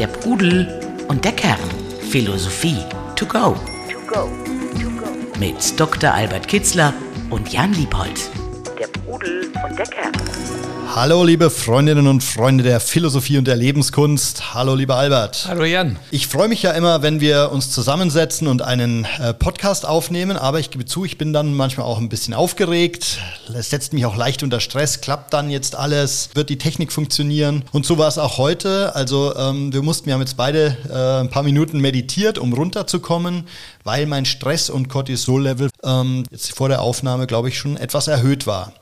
Der Pudel und der Kern. Philosophie to go. To go. To go. Mit Dr. Albert Kitzler und Jan Liebold. Der Pudel und der Kern. Hallo, liebe Freundinnen und Freunde der Philosophie und der Lebenskunst. Hallo, lieber Albert. Hallo, Jan. Ich freue mich ja immer, wenn wir uns zusammensetzen und einen äh, Podcast aufnehmen, aber ich gebe zu, ich bin dann manchmal auch ein bisschen aufgeregt. Es setzt mich auch leicht unter Stress. Klappt dann jetzt alles? Wird die Technik funktionieren? Und so war es auch heute. Also, ähm, wir mussten, wir haben jetzt beide äh, ein paar Minuten meditiert, um runterzukommen, weil mein Stress- und Cortisol-Level ähm, jetzt vor der Aufnahme, glaube ich, schon etwas erhöht war.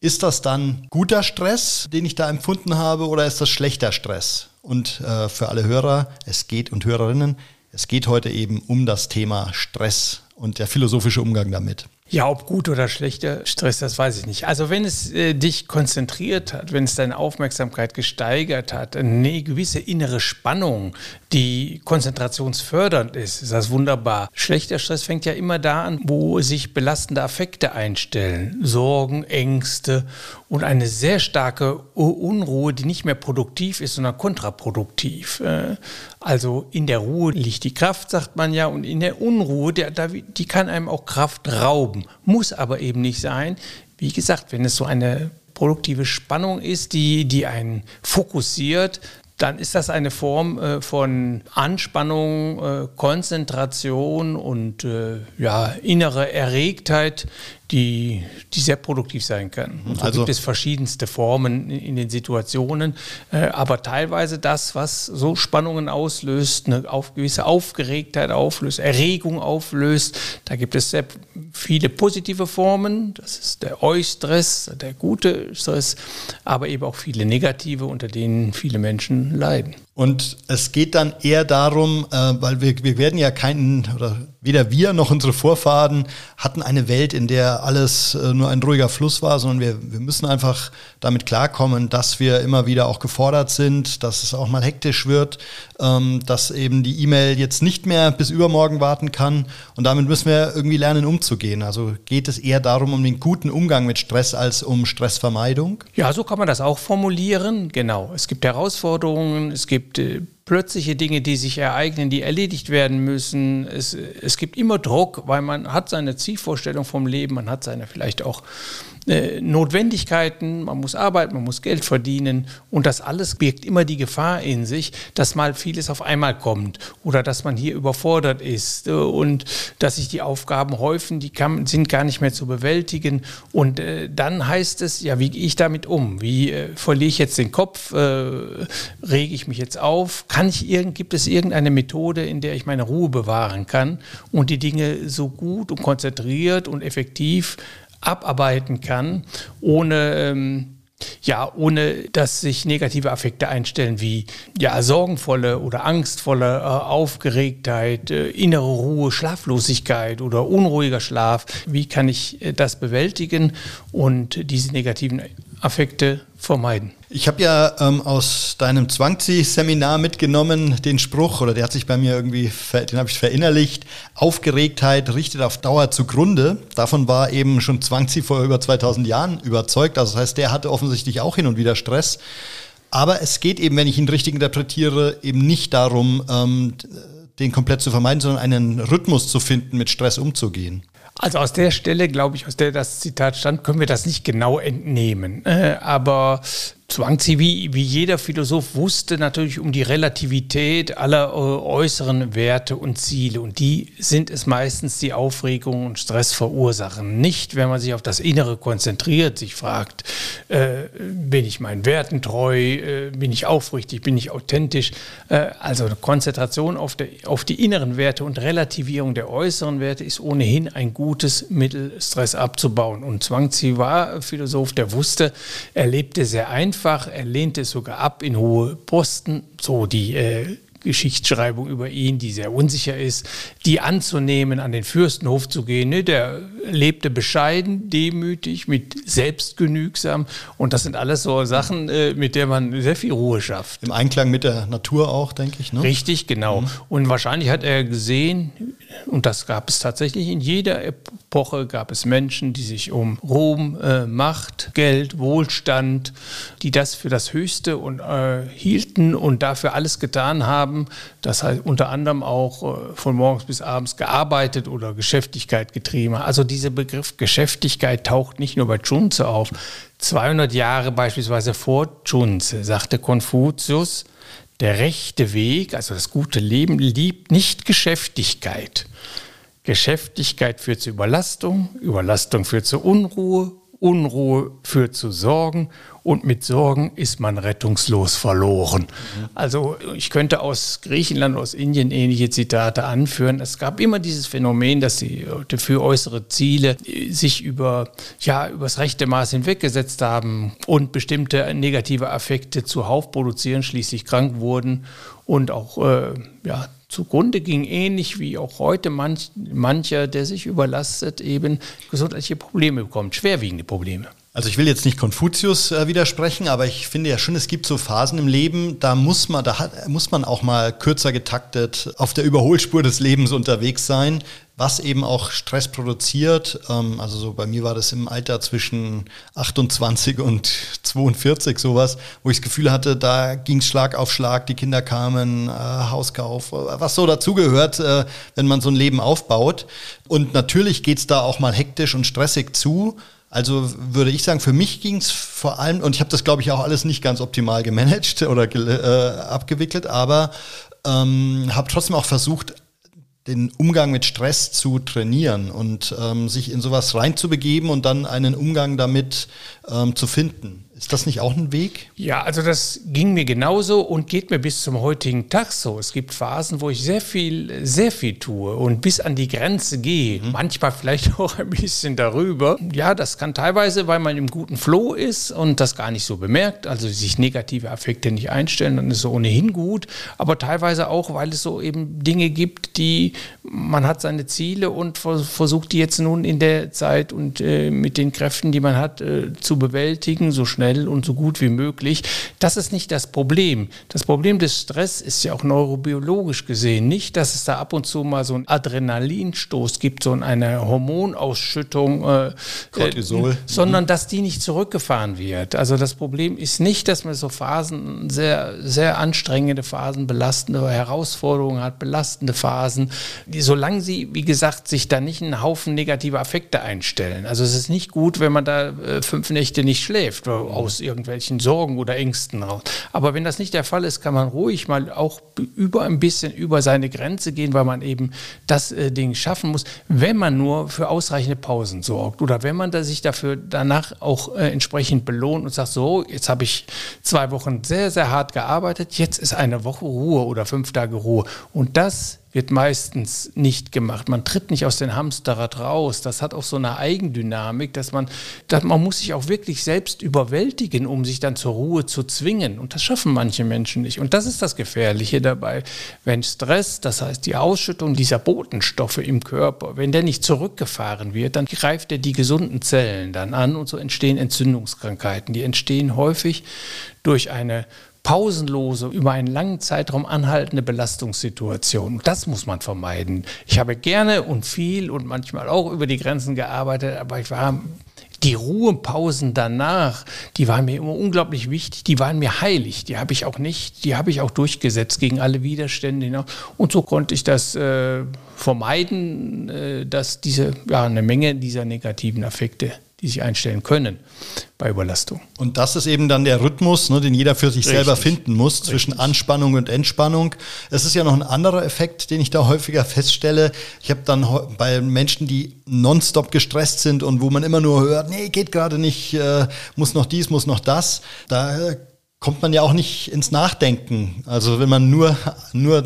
Ist das dann guter Stress, den ich da empfunden habe, oder ist das schlechter Stress? Und äh, für alle Hörer, es geht und Hörerinnen, es geht heute eben um das Thema Stress und der philosophische Umgang damit. Ja, ob gut oder schlechter Stress, das weiß ich nicht. Also wenn es äh, dich konzentriert hat, wenn es deine Aufmerksamkeit gesteigert hat, eine gewisse innere Spannung, die konzentrationsfördernd ist, ist das wunderbar. Schlechter Stress fängt ja immer da an, wo sich belastende Affekte einstellen. Sorgen, Ängste und eine sehr starke Unruhe, die nicht mehr produktiv ist, sondern kontraproduktiv. Äh, also in der Ruhe liegt die Kraft, sagt man ja, und in der Unruhe, der, die kann einem auch Kraft rauben, muss aber eben nicht sein. Wie gesagt, wenn es so eine produktive Spannung ist, die, die einen fokussiert, dann ist das eine Form äh, von Anspannung, äh, Konzentration und äh, ja, innere Erregtheit, die, die sehr produktiv sein kann. Und so also gibt es verschiedenste Formen in, in den Situationen, äh, aber teilweise das, was so Spannungen auslöst, eine auf, gewisse Aufgeregtheit auflöst, Erregung auflöst, da gibt es sehr viele positive Formen, das ist der Eustress, der gute Stress, aber eben auch viele negative, unter denen viele Menschen leiden. Und es geht dann eher darum, äh, weil wir, wir werden ja keinen, oder weder wir noch unsere Vorfahren hatten eine Welt, in der alles äh, nur ein ruhiger Fluss war, sondern wir, wir müssen einfach damit klarkommen, dass wir immer wieder auch gefordert sind, dass es auch mal hektisch wird, ähm, dass eben die E-Mail jetzt nicht mehr bis übermorgen warten kann. Und damit müssen wir irgendwie lernen, umzugehen. Also geht es eher darum, um den guten Umgang mit Stress als um Stressvermeidung? Ja, so kann man das auch formulieren. Genau. Es gibt Herausforderungen, es gibt gibt äh, plötzliche Dinge, die sich ereignen, die erledigt werden müssen. Es, es gibt immer Druck, weil man hat seine Zielvorstellung vom Leben, man hat seine vielleicht auch äh, Notwendigkeiten, man muss arbeiten, man muss Geld verdienen und das alles birgt immer die Gefahr in sich, dass mal vieles auf einmal kommt oder dass man hier überfordert ist äh, und dass sich die Aufgaben häufen, die kann, sind gar nicht mehr zu bewältigen und äh, dann heißt es, ja, wie gehe ich damit um? Wie äh, verliere ich jetzt den Kopf? Rege ich mich jetzt auf? Kann ich irgend, gibt es irgendeine Methode, in der ich meine Ruhe bewahren kann und die Dinge so gut und konzentriert und effektiv abarbeiten kann, ohne ähm, ja, ohne dass sich negative Affekte einstellen wie ja, sorgenvolle oder angstvolle äh, Aufgeregtheit, äh, innere Ruhe, Schlaflosigkeit oder unruhiger Schlaf. Wie kann ich äh, das bewältigen und diese negativen Affekte vermeiden? Ich habe ja ähm, aus deinem Zwangzi-Seminar mitgenommen den Spruch, oder der hat sich bei mir irgendwie, den habe ich verinnerlicht, Aufgeregtheit richtet auf Dauer zugrunde. Davon war eben schon Zwangzi vor über 2000 Jahren überzeugt. Also das heißt, der hatte offensichtlich auch hin und wieder Stress. Aber es geht eben, wenn ich ihn richtig interpretiere, eben nicht darum, ähm, den komplett zu vermeiden, sondern einen Rhythmus zu finden, mit Stress umzugehen. Also aus der Stelle, glaube ich, aus der das Zitat stand, können wir das nicht genau entnehmen. Äh, aber Zhuangzi, wie, wie jeder Philosoph, wusste natürlich um die Relativität aller äh, äußeren Werte und Ziele. Und die sind es meistens, die Aufregung und Stress verursachen. Nicht, wenn man sich auf das Innere konzentriert, sich fragt, äh, bin ich meinen Werten treu, äh, bin ich aufrichtig, bin ich authentisch. Äh, also Konzentration auf, der, auf die inneren Werte und Relativierung der äußeren Werte ist ohnehin ein gutes Mittel, Stress abzubauen. Und Zhuangzi war Philosoph, der wusste, er lebte sehr einfach einfach, er lehnte es sogar ab in hohe Posten, so die äh, Geschichtsschreibung über ihn, die sehr unsicher ist, die anzunehmen, an den Fürstenhof zu gehen. Ne, der lebte bescheiden, demütig, mit selbstgenügsam und das sind alles so Sachen, äh, mit der man sehr viel Ruhe schafft. Im Einklang mit der Natur auch, denke ich. Ne? Richtig, genau. Mhm. Und wahrscheinlich hat er gesehen, und das gab es tatsächlich in jeder Epoche gab es Menschen, die sich um Ruhm, äh, Macht, Geld, Wohlstand, die das für das Höchste und, äh, hielten und dafür alles getan haben. Das heißt unter anderem auch äh, von morgens bis abends gearbeitet oder Geschäftigkeit getrieben. Also dieser Begriff Geschäftigkeit taucht nicht nur bei Junze auf. 200 Jahre beispielsweise vor Junze sagte Konfuzius, der rechte Weg, also das gute Leben, liebt nicht Geschäftigkeit. Geschäftigkeit führt zu Überlastung, Überlastung führt zu Unruhe, Unruhe führt zu Sorgen und mit Sorgen ist man rettungslos verloren. Mhm. Also ich könnte aus Griechenland, aus Indien ähnliche Zitate anführen. Es gab immer dieses Phänomen, dass sie für äußere Ziele sich über, ja, über das rechte Maß hinweggesetzt haben und bestimmte negative Affekte zuhauf produzieren, schließlich krank wurden und auch äh, ja, zugrunde ging, ähnlich wie auch heute manch, mancher, der sich überlastet, eben gesundheitliche Probleme bekommt, schwerwiegende Probleme. Also ich will jetzt nicht Konfuzius äh, widersprechen, aber ich finde ja schon, es gibt so Phasen im Leben, da muss man, da hat, muss man auch mal kürzer getaktet auf der Überholspur des Lebens unterwegs sein, was eben auch Stress produziert. Ähm, also so bei mir war das im Alter zwischen 28 und 42 sowas, wo ich das Gefühl hatte, da ging es Schlag auf Schlag, die Kinder kamen, äh, Hauskauf, was so dazugehört, äh, wenn man so ein Leben aufbaut. Und natürlich geht es da auch mal hektisch und stressig zu. Also würde ich sagen, für mich ging es vor allem, und ich habe das, glaube ich, auch alles nicht ganz optimal gemanagt oder äh, abgewickelt, aber ähm, habe trotzdem auch versucht, den Umgang mit Stress zu trainieren und ähm, sich in sowas reinzubegeben und dann einen Umgang damit ähm, zu finden. Ist das nicht auch ein Weg? Ja, also das ging mir genauso und geht mir bis zum heutigen Tag so. Es gibt Phasen, wo ich sehr viel, sehr viel tue und bis an die Grenze gehe. Mhm. Manchmal vielleicht auch ein bisschen darüber. Ja, das kann teilweise, weil man im guten Flow ist und das gar nicht so bemerkt, also sich negative Affekte nicht einstellen, dann ist es ohnehin gut. Aber teilweise auch, weil es so eben Dinge gibt, die man hat seine Ziele und versucht die jetzt nun in der Zeit und äh, mit den Kräften, die man hat, äh, zu bewältigen, so schnell schnell und so gut wie möglich. Das ist nicht das Problem. Das Problem des Stress ist ja auch neurobiologisch gesehen nicht, dass es da ab und zu mal so einen Adrenalinstoß gibt, so eine Hormonausschüttung, äh, Cortisol. Äh, sondern dass die nicht zurückgefahren wird. Also das Problem ist nicht, dass man so Phasen, sehr, sehr anstrengende Phasen, belastende Herausforderungen hat, belastende Phasen, die, solange sie, wie gesagt, sich da nicht einen Haufen negative Affekte einstellen. Also es ist nicht gut, wenn man da äh, fünf Nächte nicht schläft aus irgendwelchen Sorgen oder Ängsten raus. Aber wenn das nicht der Fall ist, kann man ruhig mal auch über ein bisschen über seine Grenze gehen, weil man eben das äh, Ding schaffen muss, wenn man nur für ausreichende Pausen sorgt oder wenn man da sich dafür danach auch äh, entsprechend belohnt und sagt, so, jetzt habe ich zwei Wochen sehr, sehr hart gearbeitet, jetzt ist eine Woche Ruhe oder fünf Tage Ruhe. Und das wird meistens nicht gemacht. Man tritt nicht aus dem Hamsterrad raus. Das hat auch so eine Eigendynamik, dass man, dass man muss sich auch wirklich selbst überwältigen, um sich dann zur Ruhe zu zwingen. Und das schaffen manche Menschen nicht. Und das ist das Gefährliche dabei. Wenn Stress, das heißt die Ausschüttung dieser Botenstoffe im Körper, wenn der nicht zurückgefahren wird, dann greift er die gesunden Zellen dann an und so entstehen Entzündungskrankheiten. Die entstehen häufig durch eine pausenlose, über einen langen Zeitraum anhaltende Belastungssituation. Das muss man vermeiden. Ich habe gerne und viel und manchmal auch über die Grenzen gearbeitet, aber ich war die Ruhepausen danach, die waren mir immer unglaublich wichtig, die waren mir heilig, die habe ich auch nicht, die habe ich auch durchgesetzt gegen alle Widerstände Und so konnte ich das äh, vermeiden, äh, dass diese, ja, eine Menge dieser negativen Affekte die sich einstellen können bei Überlastung. Und das ist eben dann der Rhythmus, ne, den jeder für sich Richtig. selber finden muss zwischen Richtig. Anspannung und Entspannung. Es ist ja noch ein anderer Effekt, den ich da häufiger feststelle. Ich habe dann bei Menschen, die nonstop gestresst sind und wo man immer nur hört, nee, geht gerade nicht, äh, muss noch dies, muss noch das, da kommt man ja auch nicht ins Nachdenken. Also wenn man nur, nur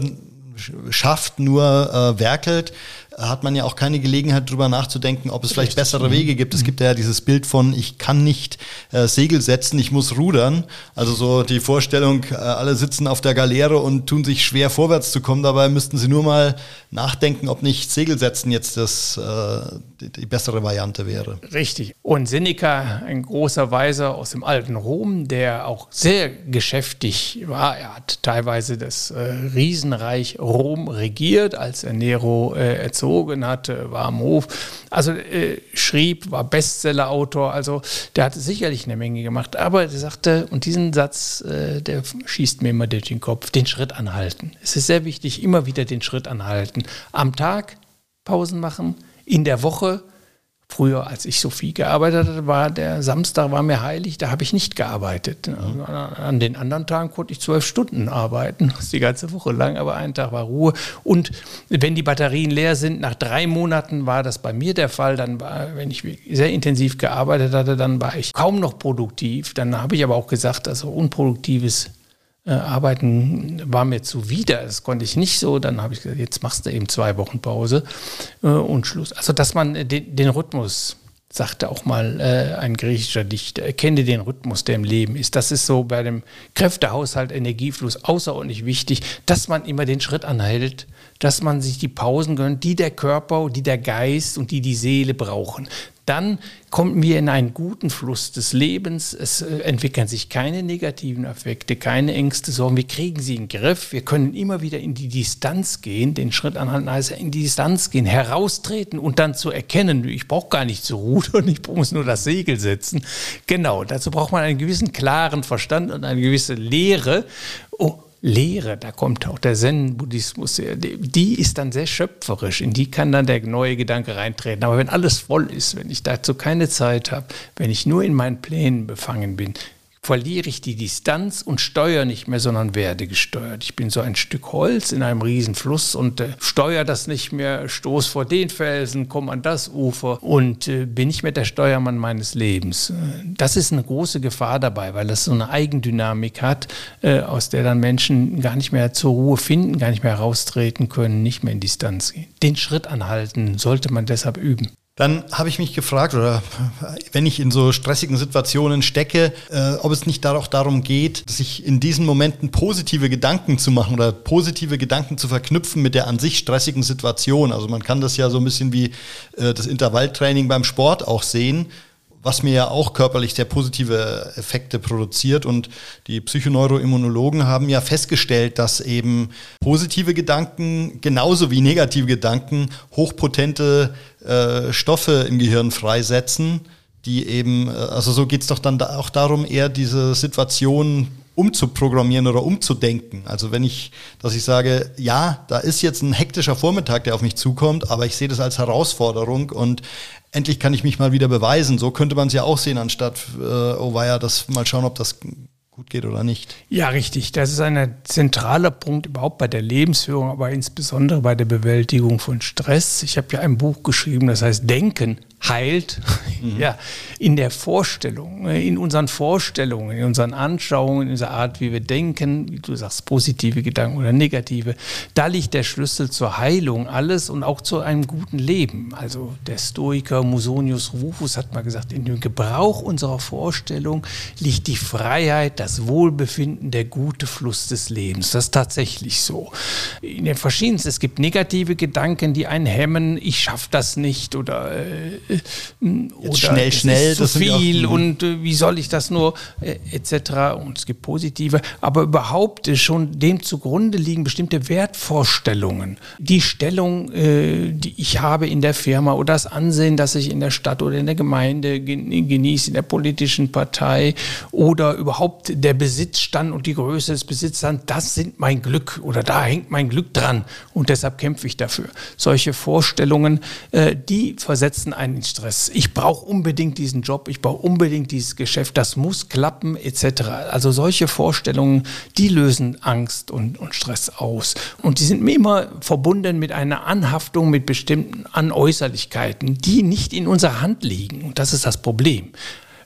schafft, nur äh, werkelt, hat man ja auch keine Gelegenheit, darüber nachzudenken, ob es vielleicht bessere mhm. Wege gibt. Es gibt ja dieses Bild von, ich kann nicht äh, Segel setzen, ich muss rudern. Also so die Vorstellung, äh, alle sitzen auf der Galeere und tun sich schwer vorwärts zu kommen. Dabei müssten sie nur mal nachdenken, ob nicht Segel setzen jetzt das, äh, die, die, bessere Variante wäre. Richtig. Und Seneca, ein großer Weiser aus dem alten Rom, der auch sehr geschäftig war. Er hat teilweise das äh, Riesenreich Rom regiert, als er Nero äh, erzogen hatte, war am Hof. Also äh, schrieb, war Bestsellerautor, also der hat sicherlich eine Menge gemacht. Aber er sagte, und diesen Satz, äh, der schießt mir immer durch den Kopf, den Schritt anhalten. Es ist sehr wichtig, immer wieder den Schritt anhalten. Am Tag Pausen machen, in der Woche Früher, als ich so viel gearbeitet hatte, war der Samstag war mir heilig, da habe ich nicht gearbeitet. Mhm. An den anderen Tagen konnte ich zwölf Stunden arbeiten, die ganze Woche lang, aber einen Tag war Ruhe. Und wenn die Batterien leer sind, nach drei Monaten war das bei mir der Fall. Dann war, wenn ich sehr intensiv gearbeitet hatte, dann war ich kaum noch produktiv. Dann habe ich aber auch gesagt, also unproduktives äh, Arbeiten war mir zuwider. Das konnte ich nicht so. Dann habe ich gesagt, jetzt machst du eben zwei Wochen Pause äh, und Schluss. Also, dass man den, den Rhythmus sagte auch mal äh, ein griechischer Dichter, erkenne den Rhythmus, der im Leben ist. Das ist so bei dem Kräftehaushalt, Energiefluss außerordentlich wichtig, dass man immer den Schritt anhält, dass man sich die Pausen gönnt, die der Körper, die der Geist und die die Seele brauchen dann kommen wir in einen guten Fluss des Lebens. Es äh, entwickeln sich keine negativen Effekte, keine Ängste, Sorgen. Wir kriegen sie in den Griff. Wir können immer wieder in die Distanz gehen, den Schritt anhalten, also in die Distanz gehen, heraustreten und dann zu erkennen, ich brauche gar nicht zu rudern, ich muss nur das Segel setzen. Genau, dazu braucht man einen gewissen klaren Verstand und eine gewisse Lehre. Oh, Lehre, da kommt auch der Zen-Buddhismus, die ist dann sehr schöpferisch, in die kann dann der neue Gedanke reintreten. Aber wenn alles voll ist, wenn ich dazu keine Zeit habe, wenn ich nur in meinen Plänen befangen bin, verliere ich die Distanz und steuere nicht mehr, sondern werde gesteuert. Ich bin so ein Stück Holz in einem riesen Fluss und äh, steuere das nicht mehr, stoß vor den Felsen, komme an das Ufer und äh, bin nicht mehr der Steuermann meines Lebens. Äh, das ist eine große Gefahr dabei, weil das so eine Eigendynamik hat, äh, aus der dann Menschen gar nicht mehr zur Ruhe finden, gar nicht mehr heraustreten können, nicht mehr in Distanz gehen. Den Schritt anhalten sollte man deshalb üben. Dann habe ich mich gefragt, oder wenn ich in so stressigen Situationen stecke, äh, ob es nicht auch darum geht, sich in diesen Momenten positive Gedanken zu machen oder positive Gedanken zu verknüpfen mit der an sich stressigen Situation. Also man kann das ja so ein bisschen wie äh, das Intervalltraining beim Sport auch sehen was mir ja auch körperlich sehr positive Effekte produziert. Und die Psychoneuroimmunologen haben ja festgestellt, dass eben positive Gedanken genauso wie negative Gedanken hochpotente äh, Stoffe im Gehirn freisetzen, die eben, äh, also so geht es doch dann da auch darum, eher diese Situation umzuprogrammieren oder umzudenken. Also wenn ich, dass ich sage, ja, da ist jetzt ein hektischer Vormittag, der auf mich zukommt, aber ich sehe das als Herausforderung und endlich kann ich mich mal wieder beweisen. So könnte man es ja auch sehen, anstatt, äh, oh weia, das mal schauen, ob das gut geht oder nicht. Ja, richtig. Das ist ein zentraler Punkt überhaupt bei der Lebensführung, aber insbesondere bei der Bewältigung von Stress. Ich habe ja ein Buch geschrieben, das heißt Denken heilt, mhm. ja, in der Vorstellung, äh, in unseren Vorstellungen, in unseren Anschauungen, in dieser Art, wie wir denken, wie du sagst, positive Gedanken oder negative, da liegt der Schlüssel zur Heilung alles und auch zu einem guten Leben. Also der Stoiker Musonius Rufus hat mal gesagt, in dem Gebrauch unserer Vorstellung liegt die Freiheit, das Wohlbefinden, der gute Fluss des Lebens. Das ist tatsächlich so. In den verschiedensten, es gibt negative Gedanken, die einen hemmen, ich schaffe das nicht oder äh, oder schnell, schnell, zu viel und äh, wie soll ich das nur äh, etc. Und es gibt positive, aber überhaupt äh, schon dem zugrunde liegen bestimmte Wertvorstellungen. Die Stellung, äh, die ich habe in der Firma oder das Ansehen, das ich in der Stadt oder in der Gemeinde genieße, in der politischen Partei oder überhaupt der Besitzstand und die Größe des Besitzstands, das sind mein Glück oder da hängt mein Glück dran und deshalb kämpfe ich dafür. Solche Vorstellungen, äh, die versetzen einen Stress. Ich brauche unbedingt diesen Job, ich brauche unbedingt dieses Geschäft, das muss klappen, etc. Also solche Vorstellungen, die lösen Angst und, und Stress aus. Und die sind mir immer verbunden mit einer Anhaftung mit bestimmten Anäußerlichkeiten, die nicht in unserer Hand liegen. Und das ist das Problem.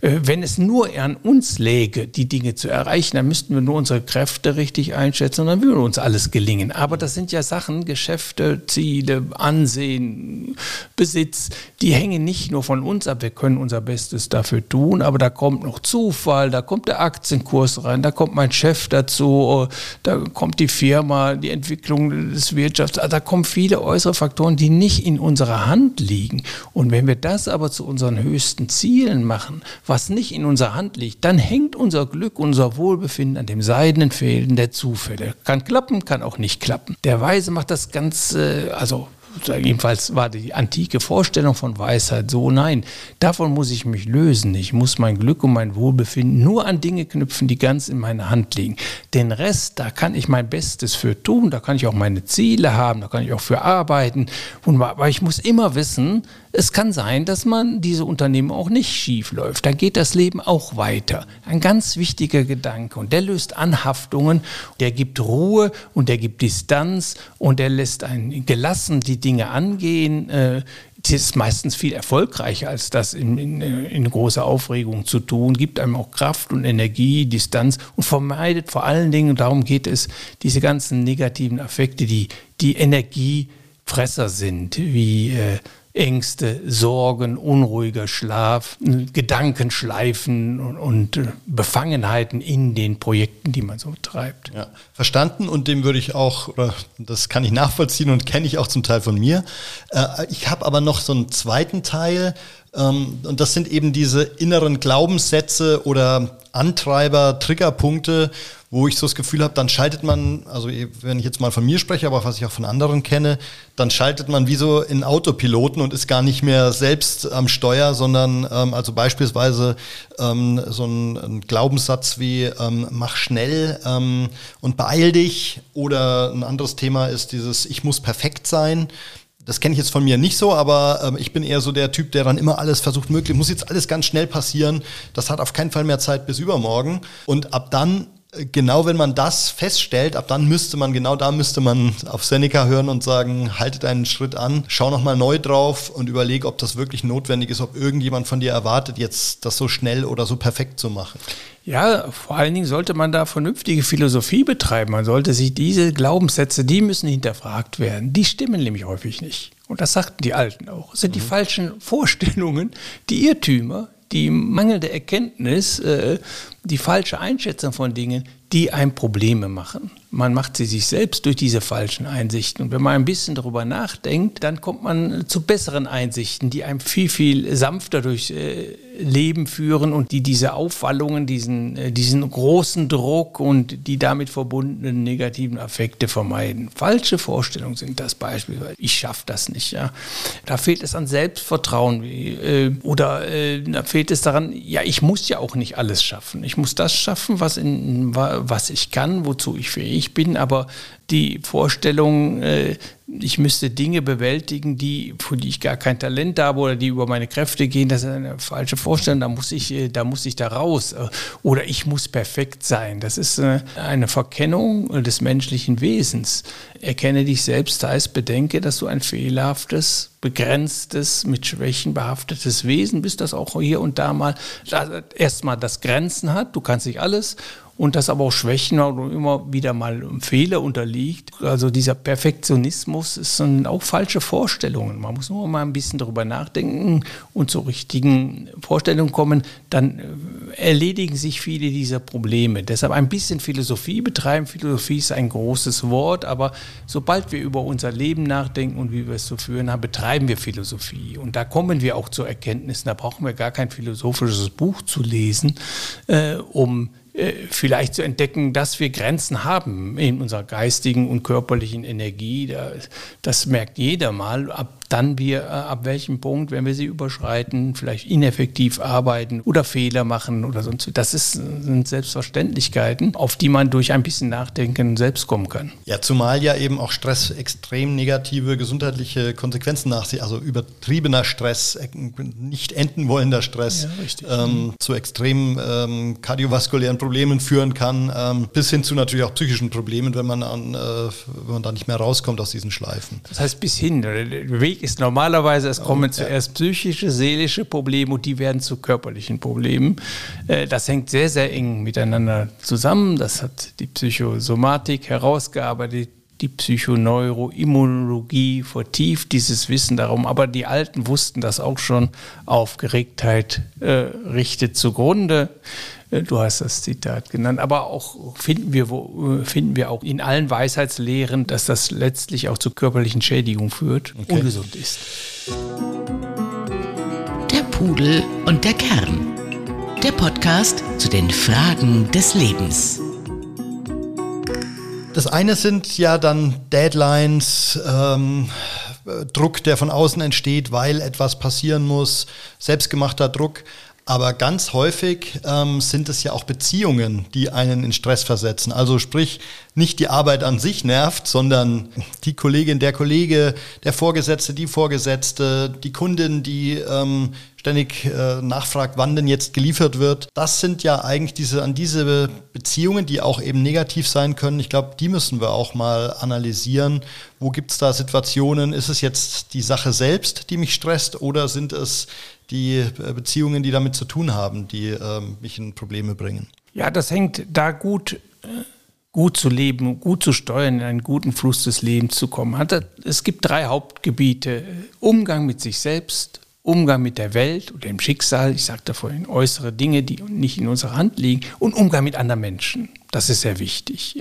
Äh, wenn es nur an uns läge, die Dinge zu erreichen, dann müssten wir nur unsere Kräfte richtig einschätzen und dann würde uns alles gelingen. Aber das sind ja Sachen, Geschäfte, Ziele, Ansehen, Besitz, die hängen nicht nur von uns ab. Wir können unser Bestes dafür tun, aber da kommt noch Zufall, da kommt der Aktienkurs rein, da kommt mein Chef dazu, da kommt die Firma, die Entwicklung des Wirtschafts, da kommen viele äußere Faktoren, die nicht in unserer Hand liegen. Und wenn wir das aber zu unseren höchsten Zielen machen, was nicht in unserer Hand liegt, dann hängt unser Glück, unser Wohlbefinden an dem seidenen Fäden der Zufälle. Kann klappen, kann auch nicht klappen. Der Weise macht das ganz, äh, also jedenfalls war die antike Vorstellung von Weisheit so, nein, davon muss ich mich lösen. Ich muss mein Glück und mein Wohlbefinden nur an Dinge knüpfen, die ganz in meiner Hand liegen. Den Rest, da kann ich mein Bestes für tun, da kann ich auch meine Ziele haben, da kann ich auch für arbeiten. Aber ich muss immer wissen, es kann sein, dass man diese Unternehmen auch nicht schief läuft. Da geht das Leben auch weiter. Ein ganz wichtiger Gedanke. Und der löst Anhaftungen, der gibt Ruhe und der gibt Distanz und der lässt einen gelassen die Dinge angehen. Äh, ist meistens viel erfolgreicher, als das in, in, in großer Aufregung zu tun, gibt einem auch Kraft und Energie, Distanz und vermeidet vor allen Dingen, darum geht es, diese ganzen negativen Affekte, die, die Energiefresser sind, wie äh, Ängste, Sorgen, unruhiger Schlaf, Gedankenschleifen und, äh, Befangenheiten in den Projekten, die man so treibt. Ja, verstanden und dem würde ich auch, oder das kann ich nachvollziehen und kenne ich auch zum Teil von mir. Äh, ich habe aber noch so einen zweiten Teil ähm, und das sind eben diese inneren Glaubenssätze oder Antreiber, Triggerpunkte, wo ich so das Gefühl habe, dann schaltet man, also wenn ich jetzt mal von mir spreche, aber was ich auch von anderen kenne, dann schaltet man wie so in Autopiloten und ist gar nicht mehr selbst am Steuer, sondern ähm, also beispielsweise ähm, so ein, ein, Glaubenssatz wie ähm, mach schnell ähm, und beeil dich oder ein anderes Thema ist dieses ich muss perfekt sein. Das kenne ich jetzt von mir nicht so, aber ähm, ich bin eher so der Typ, der dann immer alles versucht, möglich, muss jetzt alles ganz schnell passieren. Das hat auf keinen Fall mehr Zeit bis übermorgen. Und ab dann genau wenn man das feststellt, ab dann müsste man, genau da müsste man auf Seneca hören und sagen, haltet einen Schritt an, schau nochmal neu drauf und überleg, ob das wirklich notwendig ist, ob irgendjemand von dir erwartet, jetzt das so schnell oder so perfekt zu machen. Ja, vor allen Dingen sollte man da vernünftige Philosophie betreiben. Man sollte sich diese Glaubenssätze, die müssen hinterfragt werden. Die stimmen nämlich häufig nicht. Und das sagten die Alten auch. Es sind mhm. die falschen Vorstellungen, die Irrtümer, die mangelnde Erkenntnis, äh, die falsche Einschätzung von Dingen, die einem Probleme machen. Man macht sie sich selbst durch diese falschen Einsichten. Und wenn man ein bisschen darüber nachdenkt, dann kommt man zu besseren Einsichten, die einem viel, viel sanfter durchs äh, Leben führen und die diese Aufwallungen, diesen, äh, diesen großen Druck und die damit verbundenen negativen Affekte vermeiden. Falsche Vorstellungen sind das beispielsweise. Ich schaffe das nicht. Ja. Da fehlt es an Selbstvertrauen äh, oder äh, da fehlt es daran, ja, ich muss ja auch nicht alles schaffen. Ich muss das schaffen, was, in, was ich kann, wozu ich fähig bin, aber die Vorstellung, äh, ich müsste Dinge bewältigen, die, für die ich gar kein Talent habe oder die über meine Kräfte gehen, das ist eine falsche Vorstellung, da muss ich, äh, da muss ich da raus. Oder ich muss perfekt sein. Das ist äh, eine Verkennung des menschlichen Wesens. Erkenne dich selbst, heißt bedenke, dass du ein fehlerhaftes, begrenztes, mit Schwächen behaftetes Wesen bist, das auch hier und da mal erstmal das Grenzen hat. Du kannst nicht alles und das aber auch Schwächen oder immer wieder mal Fehler unterliegt. Also dieser Perfektionismus sind auch falsche Vorstellungen. Man muss nur mal ein bisschen darüber nachdenken und zu richtigen Vorstellungen kommen, dann äh, erledigen sich viele dieser Probleme. Deshalb ein bisschen Philosophie betreiben. Philosophie ist ein großes Wort, aber sobald wir über unser Leben nachdenken und wie wir es zu führen haben, betreiben wir Philosophie. Und da kommen wir auch zu Erkenntnissen. Da brauchen wir gar kein philosophisches Buch zu lesen, äh, um vielleicht zu entdecken, dass wir Grenzen haben in unserer geistigen und körperlichen Energie. Das merkt jeder mal. Ab dann wir, äh, ab welchem Punkt, wenn wir sie überschreiten, vielleicht ineffektiv arbeiten oder Fehler machen oder sonst. Das ist, sind Selbstverständlichkeiten, auf die man durch ein bisschen Nachdenken selbst kommen kann. Ja, zumal ja eben auch Stress extrem negative gesundheitliche Konsequenzen nach sich, also übertriebener Stress, äh, nicht enden wollender Stress, ja, ähm, zu extremen ähm, kardiovaskulären Problemen führen kann, ähm, bis hin zu natürlich auch psychischen Problemen, wenn man, an, äh, wenn man da nicht mehr rauskommt aus diesen Schleifen. Das heißt bis hin, Weg Weg ist normalerweise, es kommen zuerst psychische, seelische Probleme und die werden zu körperlichen Problemen. Äh, das hängt sehr, sehr eng miteinander zusammen. Das hat die Psychosomatik herausgearbeitet die Psychoneuroimmunologie vertieft dieses Wissen darum, aber die Alten wussten das auch schon. Aufgeregtheit äh, richtet zugrunde. Äh, du hast das Zitat genannt, aber auch finden wir, wo, äh, finden wir auch in allen Weisheitslehren, dass das letztlich auch zu körperlichen Schädigungen führt, okay. ungesund ist. Der Pudel und der Kern. Der Podcast zu den Fragen des Lebens. Das eine sind ja dann Deadlines, ähm, äh, Druck, der von außen entsteht, weil etwas passieren muss, selbstgemachter Druck. Aber ganz häufig ähm, sind es ja auch Beziehungen, die einen in Stress versetzen. Also sprich, nicht die Arbeit an sich nervt, sondern die Kollegin, der Kollege, der Vorgesetzte, die Vorgesetzte, die Kundin, die ähm, ständig äh, nachfragt, wann denn jetzt geliefert wird. Das sind ja eigentlich diese an diese Beziehungen, die auch eben negativ sein können. Ich glaube, die müssen wir auch mal analysieren. Wo gibt es da Situationen? Ist es jetzt die Sache selbst, die mich stresst, oder sind es die äh, Beziehungen, die damit zu tun haben, die äh, mich in Probleme bringen. Ja, das hängt da gut, äh, gut zu leben, gut zu steuern, in einen guten Fluss des Lebens zu kommen. Es gibt drei Hauptgebiete. Umgang mit sich selbst, Umgang mit der Welt oder dem Schicksal, ich sagte vorhin, äußere Dinge, die nicht in unserer Hand liegen, und Umgang mit anderen Menschen. Das ist sehr wichtig.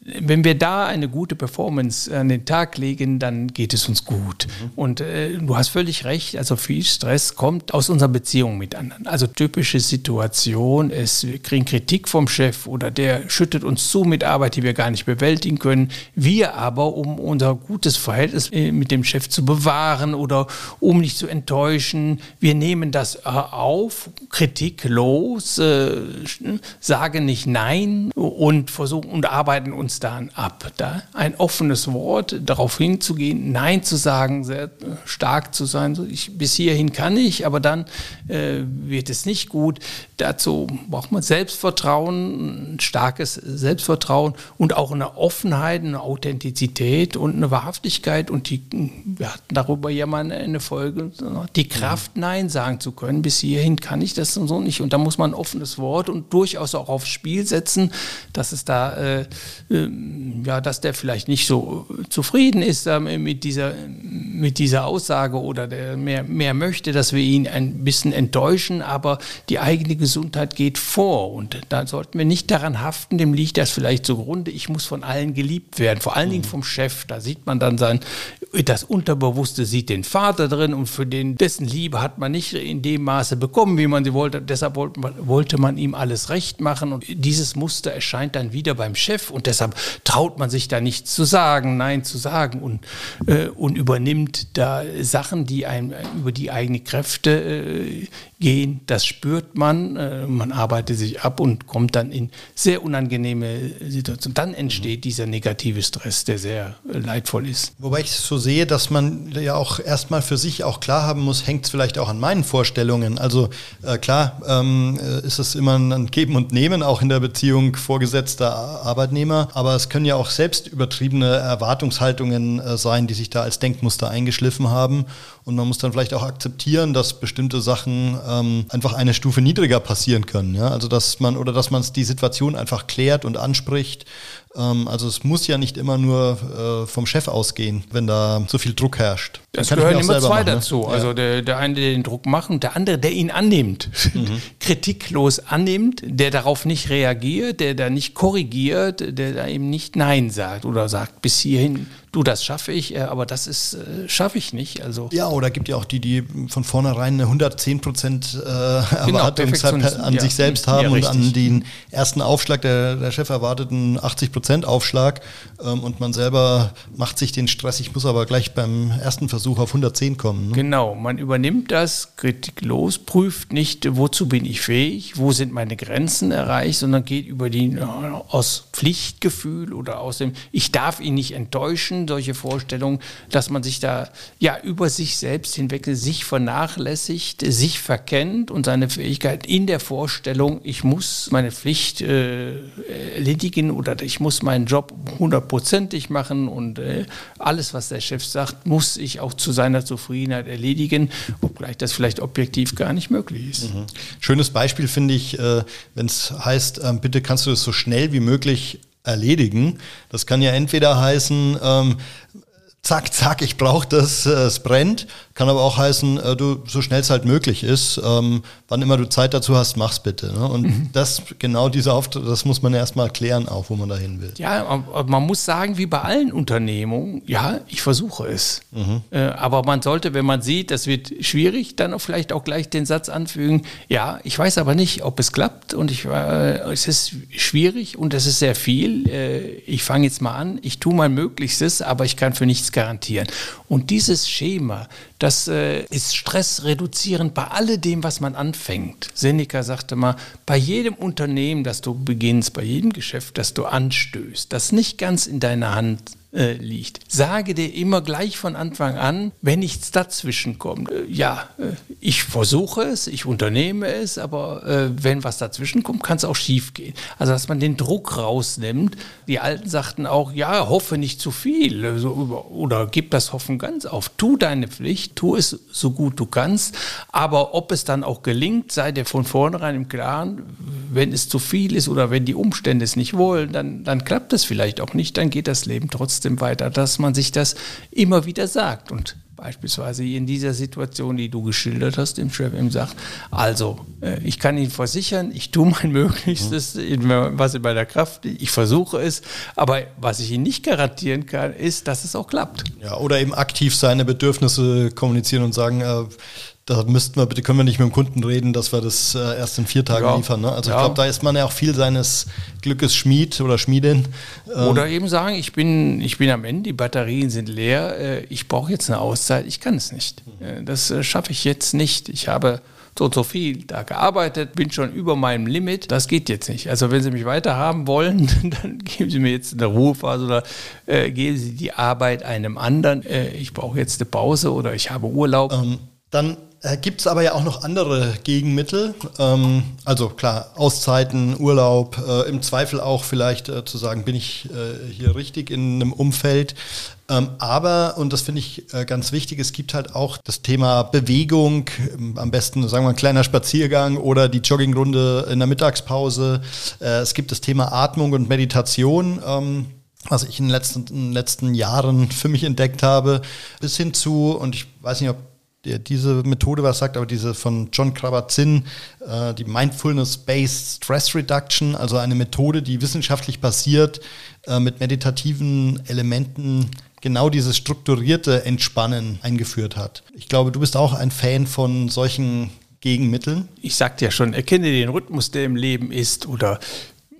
Wenn wir da eine gute Performance an den Tag legen, dann geht es uns gut. Mhm. Und äh, du hast völlig recht, also viel Stress kommt aus unserer Beziehung mit anderen. Also typische Situation ist, wir kriegen Kritik vom Chef oder der schüttet uns zu mit Arbeit, die wir gar nicht bewältigen können. Wir aber, um unser gutes Verhältnis äh, mit dem Chef zu bewahren oder um nicht zu enttäuschen, wir nehmen das äh, auf, kritiklos, äh, sagen nicht Nein und versuchen und arbeiten uns dann ab. Da ein offenes Wort, darauf hinzugehen, Nein zu sagen, sehr stark zu sein. So, ich, bis hierhin kann ich, aber dann äh, wird es nicht gut. Dazu braucht man Selbstvertrauen, ein starkes Selbstvertrauen und auch eine Offenheit, eine Authentizität und eine Wahrhaftigkeit. Und die, wir hatten darüber ja mal eine Folge, die Kraft, Nein sagen zu können. Bis hierhin kann ich das und so nicht. Und da muss man ein offenes Wort und durchaus auch aufs Spiel setzen dass es da, äh, äh, ja, dass der vielleicht nicht so zufrieden ist äh, mit, dieser, mit dieser Aussage oder der mehr, mehr möchte, dass wir ihn ein bisschen enttäuschen, aber die eigene Gesundheit geht vor und da sollten wir nicht daran haften, dem liegt das vielleicht zugrunde, ich muss von allen geliebt werden, vor allen Dingen mhm. vom Chef, da sieht man dann sein, das Unterbewusste sieht den Vater drin und für den, dessen Liebe hat man nicht in dem Maße bekommen, wie man sie wollte, deshalb wollte man, wollte man ihm alles recht machen und dieses Muster erscheint dann wieder beim Chef und deshalb traut man sich da nichts zu sagen, Nein zu sagen und, äh, und übernimmt da Sachen, die einem über die eigenen Kräfte äh, gehen. Das spürt man, äh, man arbeitet sich ab und kommt dann in sehr unangenehme Situationen. Dann entsteht dieser negative Stress, der sehr leidvoll ist. Wobei ich so sehe, dass man ja auch erstmal für sich auch klar haben muss, hängt es vielleicht auch an meinen Vorstellungen. Also äh, klar ähm, äh, ist es immer ein Geben und Nehmen, auch in der Beziehung vorgesetzter Arbeitnehmer, aber es können ja auch selbst übertriebene Erwartungshaltungen äh, sein, die sich da als Denkmuster eingeschliffen haben. Und man muss dann vielleicht auch akzeptieren, dass bestimmte Sachen ähm, einfach eine Stufe niedriger passieren können. Ja? Also dass man oder dass man die Situation einfach klärt und anspricht ähm, also es muss ja nicht immer nur äh, vom Chef ausgehen, wenn da so viel Druck herrscht. Das gehören immer zwei machen, ne? dazu. Ne? Also der, der eine, der den Druck macht und der andere, der ihn annimmt. Mhm. Kritiklos annimmt, der darauf nicht reagiert, der da nicht korrigiert, der da eben nicht Nein sagt oder sagt, bis hierhin du, das schaffe ich, äh, aber das ist, äh, schaffe ich nicht. Also ja, oder gibt ja auch die, die von vornherein eine 110 Prozent äh, genau, Erwartungszeit an ja. sich selbst haben ja, und an den ersten Aufschlag, der, der Chef erwartet einen 80 Prozent Aufschlag ähm, und man selber macht sich den Stress, ich muss aber gleich beim ersten Versuch auf 110 kommen. Ne? Genau, man übernimmt das kritiklos, prüft nicht, wozu bin ich fähig, wo sind meine Grenzen erreicht, sondern geht über die aus Pflichtgefühl oder aus dem, ich darf ihn nicht enttäuschen, solche Vorstellungen, dass man sich da ja über sich selbst hinweg sich vernachlässigt, sich verkennt und seine Fähigkeit in der Vorstellung, ich muss meine Pflicht äh, erledigen oder ich muss meinen Job hundertprozentig machen und äh, alles, was der Chef sagt, muss ich auch zu seiner Zufriedenheit erledigen, obgleich das vielleicht objektiv gar nicht möglich ist. Mhm. Schönes Beispiel finde ich, äh, wenn es heißt, ähm, bitte kannst du das so schnell wie möglich erledigen. Das kann ja entweder heißen, ähm, zack, zack, ich brauche das, äh, es brennt. Kann Kann aber auch heißen, äh, du so schnell es halt möglich ist, ähm, wann immer du Zeit dazu hast, mach's bitte. Ne? Und mhm. das, genau diese Auftritte, das muss man erstmal klären, auch wo man dahin will. Ja, man muss sagen, wie bei allen Unternehmungen, ja, ich versuche es. Mhm. Äh, aber man sollte, wenn man sieht, das wird schwierig, dann auch vielleicht auch gleich den Satz anfügen, ja, ich weiß aber nicht, ob es klappt und ich, äh, es ist schwierig und es ist sehr viel. Äh, ich fange jetzt mal an, ich tue mein Möglichstes, aber ich kann für nichts garantieren. Und dieses Schema, das äh, ist stressreduzierend bei alledem, was man anfängt. Seneca sagte mal, bei jedem Unternehmen, das du beginnst, bei jedem Geschäft, das du anstößt, das nicht ganz in deiner Hand äh, liegt. Sage dir immer gleich von Anfang an, wenn nichts dazwischen kommt. Äh, ja, äh, ich versuche es, ich unternehme es, aber äh, wenn was dazwischen kommt, kann es auch schief gehen. Also, dass man den Druck rausnimmt. Die Alten sagten auch, ja, hoffe nicht zu viel also, oder gib das Hoffen ganz auf. Tu deine Pflicht, tu es so gut du kannst, aber ob es dann auch gelingt, sei dir von vornherein im Klaren, wenn es zu viel ist oder wenn die Umstände es nicht wollen, dann, dann klappt es vielleicht auch nicht, dann geht das Leben trotzdem trotzdem weiter, dass man sich das immer wieder sagt. Und beispielsweise in dieser Situation, die du geschildert hast, dem Chef ihm sagt, also äh, ich kann Ihnen versichern, ich tue mein Möglichstes, was in meiner Kraft, ich versuche es, aber was ich Ihnen nicht garantieren kann, ist, dass es auch klappt. Ja, oder eben aktiv seine Bedürfnisse kommunizieren und sagen, äh, da müssten wir bitte, können wir nicht mit dem Kunden reden, dass wir das äh, erst in vier Tagen ja. liefern. Ne? Also ja. ich glaube, da ist man ja auch viel seines Glückes Schmied oder Schmiedin. Ähm oder eben sagen, ich bin, ich bin am Ende, die Batterien sind leer, äh, ich brauche jetzt eine Auszeit, ich kann es nicht. Äh, das äh, schaffe ich jetzt nicht. Ich habe so und so viel da gearbeitet, bin schon über meinem Limit. Das geht jetzt nicht. Also wenn Sie mich weiter haben wollen, dann geben Sie mir jetzt eine Ruhephase oder äh, geben Sie die Arbeit einem anderen. Äh, ich brauche jetzt eine Pause oder ich habe Urlaub. Ähm, dann äh, Gibt es aber ja auch noch andere Gegenmittel. Ähm, also klar, Auszeiten, Urlaub, äh, im Zweifel auch vielleicht äh, zu sagen, bin ich äh, hier richtig in einem Umfeld. Ähm, aber, und das finde ich äh, ganz wichtig, es gibt halt auch das Thema Bewegung, ähm, am besten sagen wir ein kleiner Spaziergang oder die Joggingrunde in der Mittagspause. Äh, es gibt das Thema Atmung und Meditation. Ähm, was ich in den letzten, in den letzten Jahren für mich entdeckt habe, bis hin zu, und ich weiß nicht, ob der diese Methode was sagt, aber diese von John Kabat-Zinn, äh, die Mindfulness-Based Stress Reduction, also eine Methode, die wissenschaftlich basiert, äh, mit meditativen Elementen genau dieses strukturierte Entspannen eingeführt hat. Ich glaube, du bist auch ein Fan von solchen Gegenmitteln. Ich sagte ja schon, erkenne den Rhythmus, der im Leben ist oder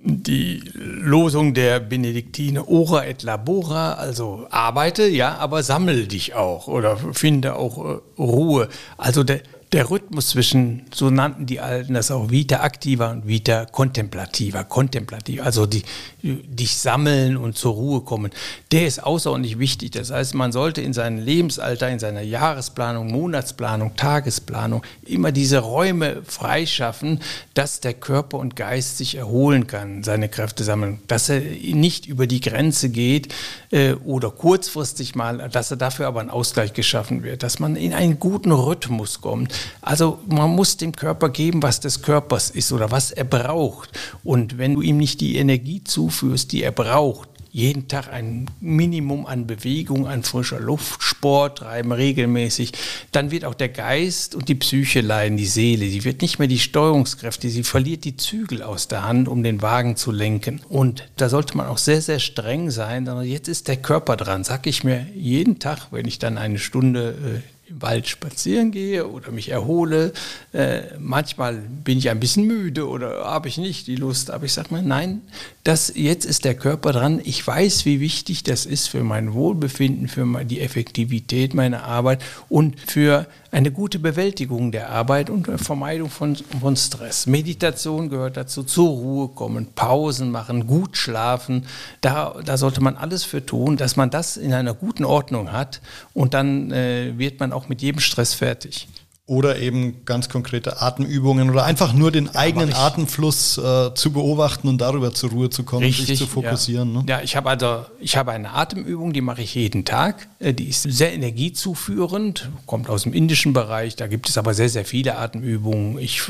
die Losung der Benediktine Ora et Labora, also arbeite, ja, aber sammel dich auch oder finde auch äh, Ruhe. Also der, der Rhythmus zwischen, so nannten die Alten das auch, Vita activa und Vita contemplativa, kontemplativ, also die, dich sammeln und zur Ruhe kommen, der ist außerordentlich wichtig. Das heißt, man sollte in seinem Lebensalter, in seiner Jahresplanung, Monatsplanung, Tagesplanung immer diese Räume freischaffen, dass der Körper und Geist sich erholen kann, seine Kräfte sammeln, dass er nicht über die Grenze geht äh, oder kurzfristig mal, dass er dafür aber ein Ausgleich geschaffen wird, dass man in einen guten Rhythmus kommt. Also man muss dem Körper geben, was des Körpers ist oder was er braucht. Und wenn du ihm nicht die Energie zuführst, die er braucht, jeden Tag ein Minimum an Bewegung, an frischer Luft, Sport treiben regelmäßig, dann wird auch der Geist und die Psyche leiden, die Seele. Sie wird nicht mehr die Steuerungskräfte, sie verliert die Zügel aus der Hand, um den Wagen zu lenken. Und da sollte man auch sehr, sehr streng sein. Jetzt ist der Körper dran, sag ich mir jeden Tag, wenn ich dann eine Stunde äh, im Wald spazieren gehe oder mich erhole. Äh, manchmal bin ich ein bisschen müde oder habe ich nicht die Lust, aber ich sage mir, nein, das, jetzt ist der Körper dran. Ich weiß, wie wichtig das ist für mein Wohlbefinden, für die Effektivität meiner Arbeit und für eine gute Bewältigung der Arbeit und Vermeidung von, von Stress. Meditation gehört dazu, zur Ruhe kommen, Pausen machen, gut schlafen. Da, da sollte man alles für tun, dass man das in einer guten Ordnung hat und dann äh, wird man auch mit jedem Stress fertig oder eben ganz konkrete Atemübungen oder einfach nur den ja, eigenen Atemfluss äh, zu beobachten und darüber zur Ruhe zu kommen, Richtig, sich zu fokussieren. Ja, ne? ja ich habe also ich habe eine Atemübung, die mache ich jeden Tag. Äh, die ist sehr energiezuführend, kommt aus dem indischen Bereich. Da gibt es aber sehr sehr viele Atemübungen. Ich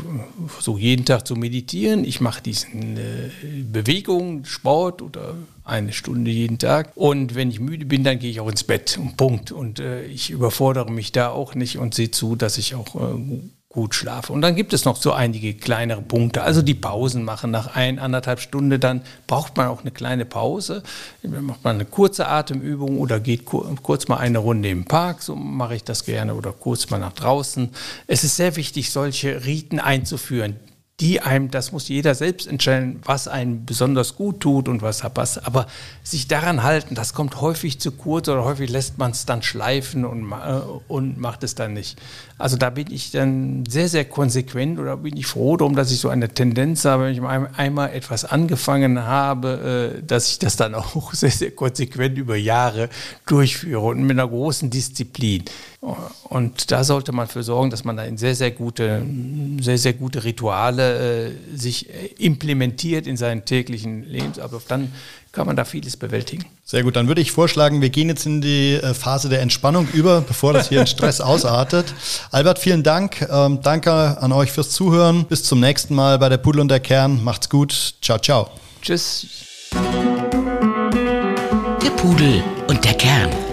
versuche jeden Tag zu meditieren. Ich mache diesen äh, Bewegung, Sport oder eine Stunde jeden Tag. Und wenn ich müde bin, dann gehe ich auch ins Bett. Punkt. Und äh, ich überfordere mich da auch nicht und sehe zu, dass ich auch äh, gut schlafe. Und dann gibt es noch so einige kleinere Punkte. Also die Pausen machen nach ein, anderthalb Stunden, dann braucht man auch eine kleine Pause. Dann macht man eine kurze Atemübung oder geht kurz mal eine Runde im Park, so mache ich das gerne, oder kurz mal nach draußen. Es ist sehr wichtig, solche Riten einzuführen die einem, das muss jeder selbst entscheiden, was einem besonders gut tut und was passt. Aber sich daran halten, das kommt häufig zu kurz oder häufig lässt man es dann schleifen und, äh, und macht es dann nicht. Also da bin ich dann sehr, sehr konsequent oder bin ich froh darum, dass ich so eine Tendenz habe, wenn ich einmal etwas angefangen habe, äh, dass ich das dann auch sehr, sehr konsequent über Jahre durchführe und mit einer großen Disziplin. Und da sollte man für sorgen, dass man da in sehr, sehr gute, sehr, sehr gute Rituale äh, sich implementiert in seinen täglichen Lebensablauf. Dann kann man da vieles bewältigen. Sehr gut, dann würde ich vorschlagen, wir gehen jetzt in die äh, Phase der Entspannung über, bevor das hier in Stress ausartet. Albert, vielen Dank. Ähm, danke an euch fürs Zuhören. Bis zum nächsten Mal bei der Pudel und der Kern. Macht's gut. Ciao, ciao. Tschüss. Der Pudel und der Kern.